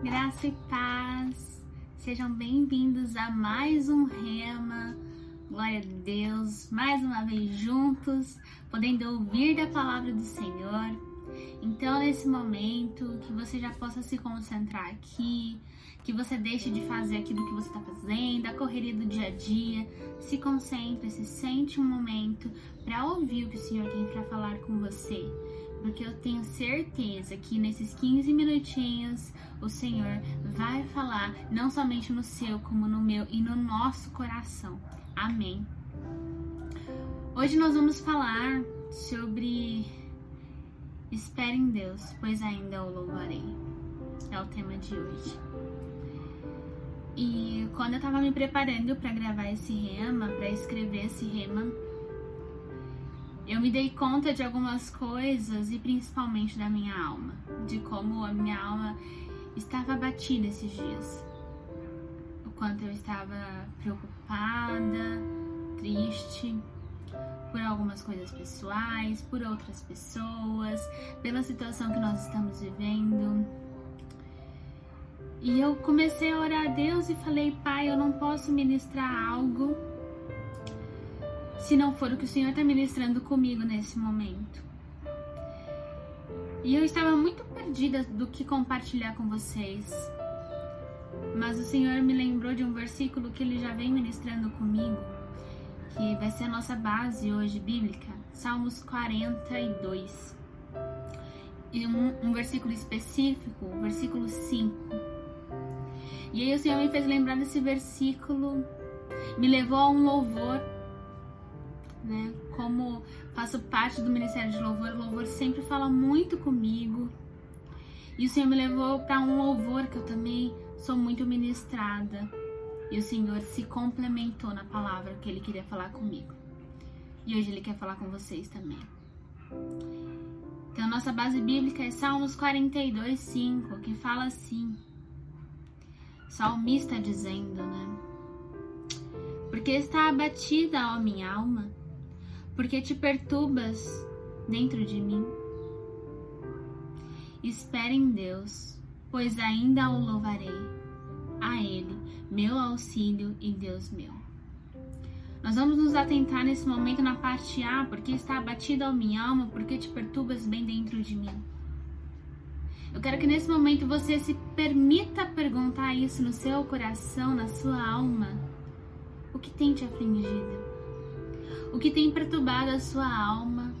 Graça e paz. Sejam bem-vindos a mais um Rema. Glória a Deus. Mais uma vez juntos, podendo ouvir da palavra do Senhor. Então, nesse momento, que você já possa se concentrar aqui, que você deixe de fazer aquilo que você está fazendo, a correria do dia a dia. Se concentre, se sente um momento para ouvir o que o Senhor tem para falar com você porque eu tenho certeza que nesses 15 minutinhos o Senhor vai falar não somente no seu, como no meu e no nosso coração. Amém. Hoje nós vamos falar sobre Espere em Deus, pois ainda o louvarei. É o tema de hoje. E quando eu tava me preparando para gravar esse rema, para escrever esse rema, eu me dei conta de algumas coisas e principalmente da minha alma, de como a minha alma estava abatida esses dias. O quanto eu estava preocupada, triste por algumas coisas pessoais, por outras pessoas, pela situação que nós estamos vivendo. E eu comecei a orar a Deus e falei, Pai, eu não posso ministrar algo se não for o que o Senhor está ministrando comigo nesse momento. E eu estava muito perdida do que compartilhar com vocês. Mas o Senhor me lembrou de um versículo que ele já vem ministrando comigo, que vai ser a nossa base hoje bíblica, Salmos 42. E um, um versículo específico, versículo 5. E aí o Senhor me fez lembrar desse versículo, me levou a um louvor né? Como faço parte do Ministério de Louvor, o louvor sempre fala muito comigo. E o Senhor me levou para um louvor que eu também sou muito ministrada. E o Senhor se complementou na palavra que ele queria falar comigo. E hoje ele quer falar com vocês também. Então, nossa base bíblica é Salmos 42, 5, que fala assim. Salmista dizendo, né? Porque está abatida, ó minha alma, porque te perturbas dentro de mim. Espere em Deus, pois ainda o louvarei, a Ele, meu auxílio e Deus meu. Nós vamos nos atentar nesse momento na parte A, porque está abatida a minha alma, porque te perturbas bem dentro de mim. Eu quero que nesse momento você se permita perguntar isso no seu coração, na sua alma. O que tem te afligido? O que tem perturbado a sua alma,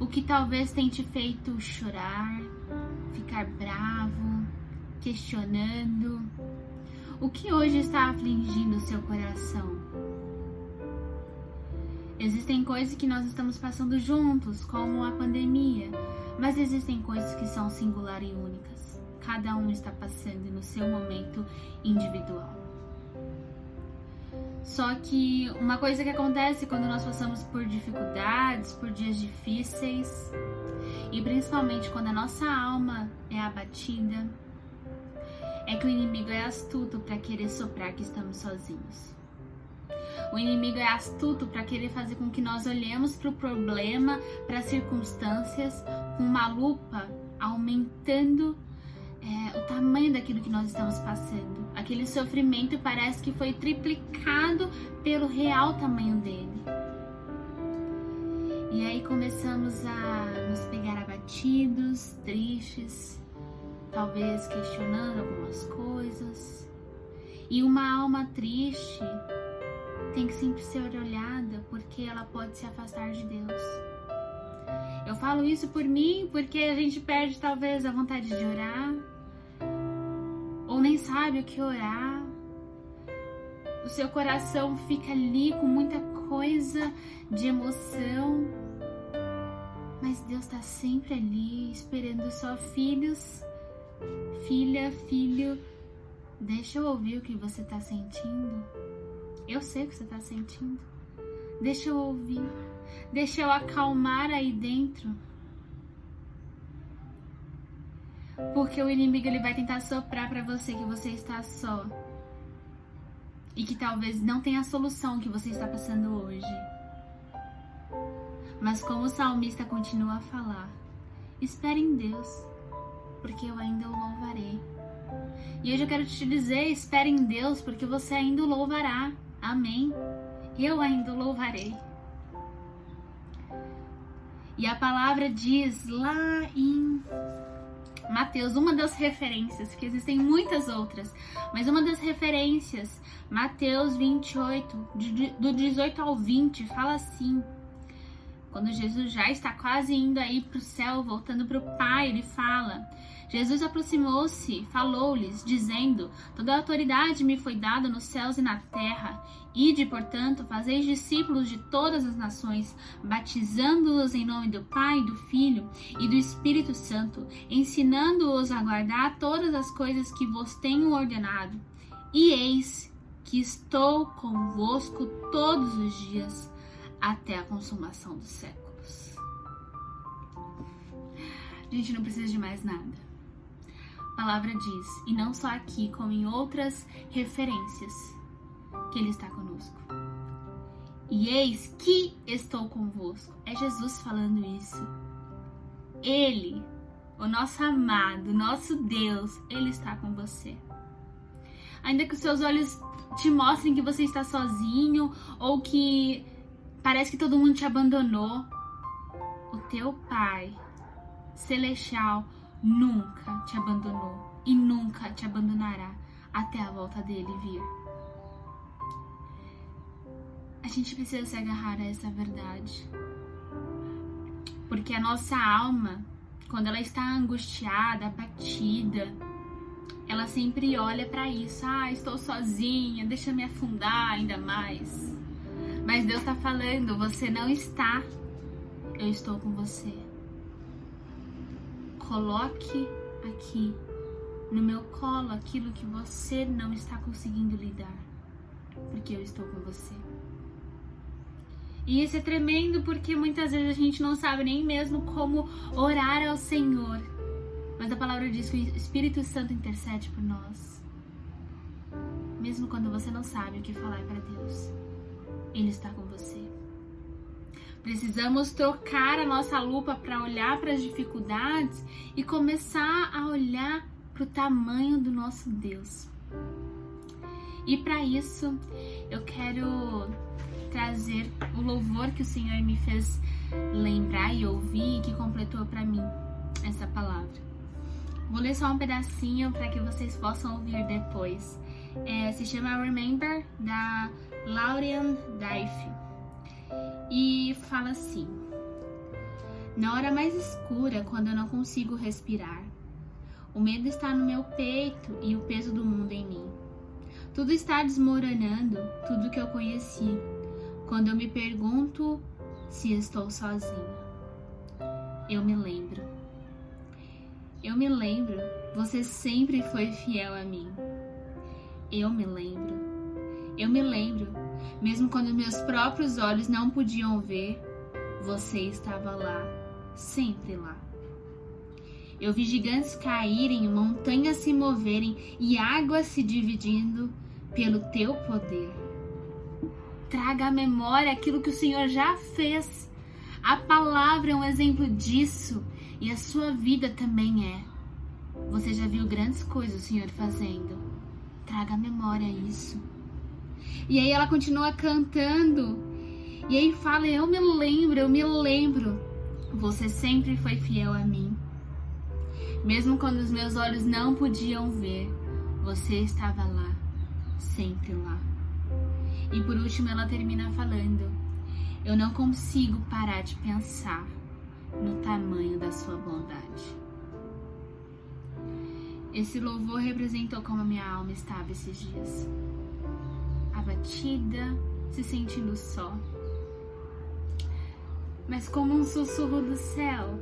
o que talvez tenha te feito chorar, ficar bravo, questionando, o que hoje está afligindo o seu coração. Existem coisas que nós estamos passando juntos, como a pandemia, mas existem coisas que são singular e únicas. Cada um está passando no seu momento individual. Só que uma coisa que acontece quando nós passamos por dificuldades, por dias difíceis, e principalmente quando a nossa alma é abatida, é que o inimigo é astuto para querer soprar que estamos sozinhos. O inimigo é astuto para querer fazer com que nós olhemos para o problema, para as circunstâncias, com uma lupa aumentando é, o tamanho daquilo que nós estamos passando. Aquele sofrimento parece que foi triplicado pelo real tamanho dele. E aí começamos a nos pegar abatidos, tristes, talvez questionando algumas coisas. E uma alma triste tem que sempre ser olhada porque ela pode se afastar de Deus. Eu falo isso por mim porque a gente perde talvez a vontade de orar, nem sabe o que orar. O seu coração fica ali com muita coisa de emoção, mas Deus está sempre ali esperando só filhos, filha, filho. Deixa eu ouvir o que você está sentindo. Eu sei o que você está sentindo. Deixa eu ouvir. Deixa eu acalmar aí dentro. Porque o inimigo ele vai tentar soprar para você que você está só. E que talvez não tenha a solução que você está passando hoje. Mas como o salmista continua a falar, espere em Deus, porque eu ainda o louvarei. E hoje eu quero te dizer: espere em Deus, porque você ainda o louvará. Amém. Eu ainda o louvarei. E a palavra diz lá em Mateus, uma das referências, que existem muitas outras, mas uma das referências, Mateus 28, do 18 ao 20, fala assim: quando Jesus já está quase indo aí para o céu, voltando para o Pai, ele fala: Jesus aproximou-se, falou-lhes, dizendo: Toda a autoridade me foi dada nos céus e na terra. Ide, portanto, fazeis discípulos de todas as nações, batizando-os em nome do Pai, do Filho e do Espírito Santo, ensinando-os a guardar todas as coisas que vos tenho ordenado. E eis que estou convosco todos os dias até a consumação dos séculos. A gente não precisa de mais nada palavra diz, e não só aqui, como em outras referências, que Ele está conosco. E eis que estou convosco. É Jesus falando isso. Ele, o nosso amado, nosso Deus, Ele está com você. Ainda que os seus olhos te mostrem que você está sozinho ou que parece que todo mundo te abandonou, o teu Pai celestial nunca te abandonou e nunca te abandonará até a volta dele vir. A gente precisa se agarrar a essa verdade. Porque a nossa alma, quando ela está angustiada, abatida, ela sempre olha para isso. Ah, estou sozinha, deixa me afundar ainda mais. Mas Deus está falando, você não está. Eu estou com você. Coloque aqui no meu colo aquilo que você não está conseguindo lidar, porque eu estou com você. E isso é tremendo porque muitas vezes a gente não sabe nem mesmo como orar ao Senhor. Mas a palavra diz que o Espírito Santo intercede por nós. Mesmo quando você não sabe o que falar para Deus, Ele está com você. Precisamos trocar a nossa lupa para olhar para as dificuldades e começar a olhar para o tamanho do nosso Deus. E para isso, eu quero trazer o louvor que o Senhor me fez lembrar e ouvir e que completou para mim essa palavra. Vou ler só um pedacinho para que vocês possam ouvir depois. É, se chama Remember, da Laurian Dife e fala assim: Na hora mais escura, quando eu não consigo respirar, o medo está no meu peito e o peso do mundo em mim. Tudo está desmoronando, tudo que eu conheci, quando eu me pergunto se estou sozinha. Eu me lembro. Eu me lembro, você sempre foi fiel a mim. Eu me lembro. Eu me lembro mesmo quando meus próprios olhos não podiam ver, você estava lá, sempre lá. Eu vi gigantes caírem, montanhas se moverem e águas se dividindo pelo teu poder. Traga à memória aquilo que o Senhor já fez. A palavra é um exemplo disso e a sua vida também é. Você já viu grandes coisas o Senhor fazendo. Traga à memória isso. E aí ela continua cantando. E aí fala: Eu me lembro, eu me lembro. Você sempre foi fiel a mim. Mesmo quando os meus olhos não podiam ver, você estava lá, sempre lá. E por último ela termina falando: Eu não consigo parar de pensar no tamanho da sua bondade. Esse louvor representou como a minha alma estava esses dias abatida, se sentindo só. Mas como um sussurro do céu,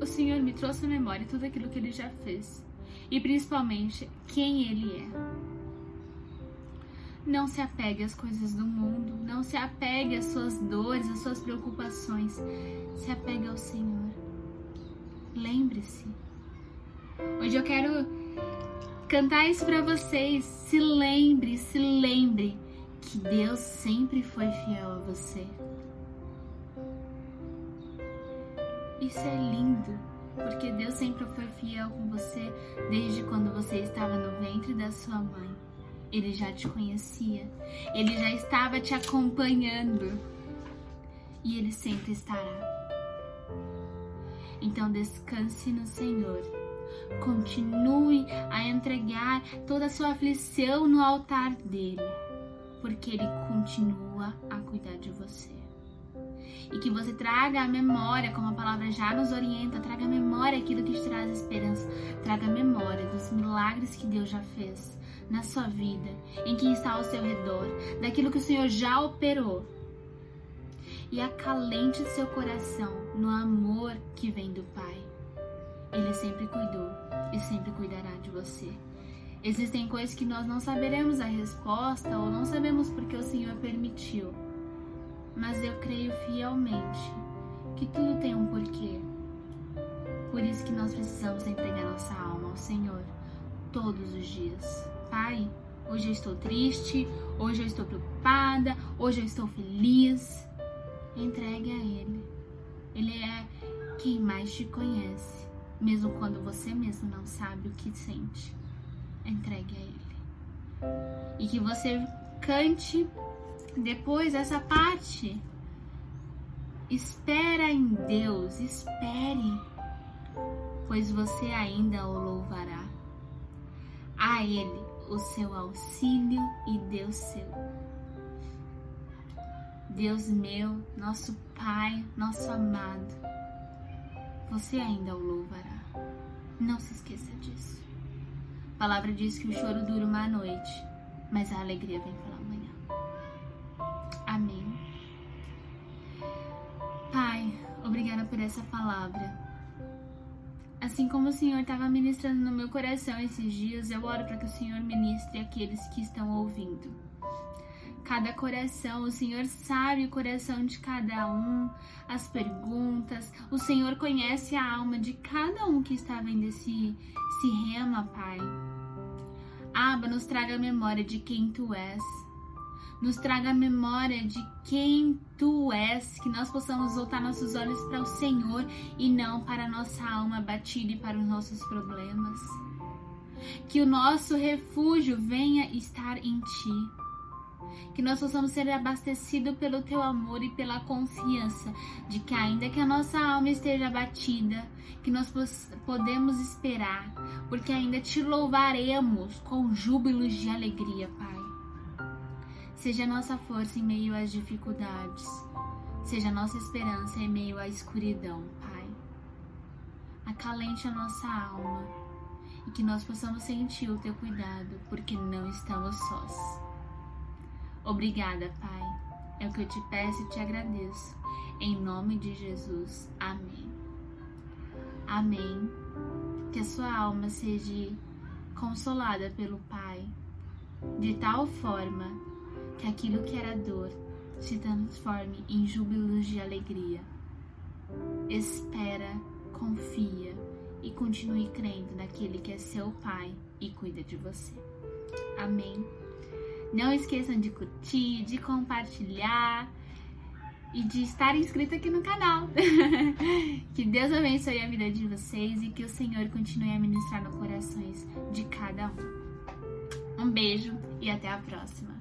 o Senhor me trouxe à memória tudo aquilo que ele já fez e principalmente quem ele é. Não se apegue às coisas do mundo, não se apegue às suas dores, às suas preocupações. Se apegue ao Senhor. Lembre-se. Hoje eu quero cantar isso para vocês. Se lembre, se lembre que Deus sempre foi fiel a você. Isso é lindo. porque Deus sempre foi fiel com você desde quando você estava no ventre da sua mãe. Ele já te conhecia, ele já estava te acompanhando e ele sempre estará. Então descanse no Senhor. Continue a entregar toda a sua aflição no altar dele, porque ele continua a cuidar de você e que você traga a memória, como a palavra já nos orienta, traga a memória aquilo que te traz esperança, traga a memória dos milagres que Deus já fez na sua vida, em quem está ao seu redor, daquilo que o Senhor já operou. E acalente seu coração no amor que vem do Pai. Ele sempre cuidou e sempre cuidará de você. Existem coisas que nós não saberemos a resposta ou não sabemos porque o Senhor permitiu mas eu creio fielmente que tudo tem um porquê. Por isso que nós precisamos entregar nossa alma ao Senhor todos os dias. Pai, hoje eu estou triste, hoje eu estou preocupada, hoje eu estou feliz. Entregue a Ele. Ele é quem mais te conhece, mesmo quando você mesmo não sabe o que sente. Entregue a Ele. E que você cante depois essa parte. Espera em Deus, espere, pois você ainda o louvará. A Ele o seu auxílio e Deus seu. Deus meu, nosso Pai, nosso amado, você ainda o louvará. Não se esqueça disso. A palavra diz que o choro dura uma noite, mas a alegria vem pela manhã. Amém. Pai, obrigada por essa palavra. Assim como o Senhor estava ministrando no meu coração esses dias, eu oro para que o Senhor ministre aqueles que estão ouvindo. Cada coração, o Senhor sabe o coração de cada um, as perguntas. O Senhor conhece a alma de cada um que está vendo esse, esse rema, Pai. Aba, nos traga a memória de quem Tu és nos traga a memória de quem tu és, que nós possamos voltar nossos olhos para o Senhor e não para a nossa alma batida e para os nossos problemas. Que o nosso refúgio venha estar em ti. Que nós possamos ser abastecidos pelo teu amor e pela confiança de que, ainda que a nossa alma esteja abatida, que nós podemos esperar, porque ainda te louvaremos com júbilos de alegria, Pai. Seja nossa força em meio às dificuldades. Seja nossa esperança em meio à escuridão, Pai. Acalente a nossa alma e que nós possamos sentir o teu cuidado, porque não estamos sós. Obrigada, Pai. É o que eu te peço e te agradeço. Em nome de Jesus. Amém. Amém. Que a sua alma seja consolada pelo Pai, de tal forma que aquilo que era dor se transforme em júbilos de alegria. Espera, confia e continue crendo naquele que é seu Pai e cuida de você. Amém. Não esqueçam de curtir, de compartilhar e de estar inscrito aqui no canal. que Deus abençoe a vida de vocês e que o Senhor continue a ministrar no corações de cada um. Um beijo e até a próxima.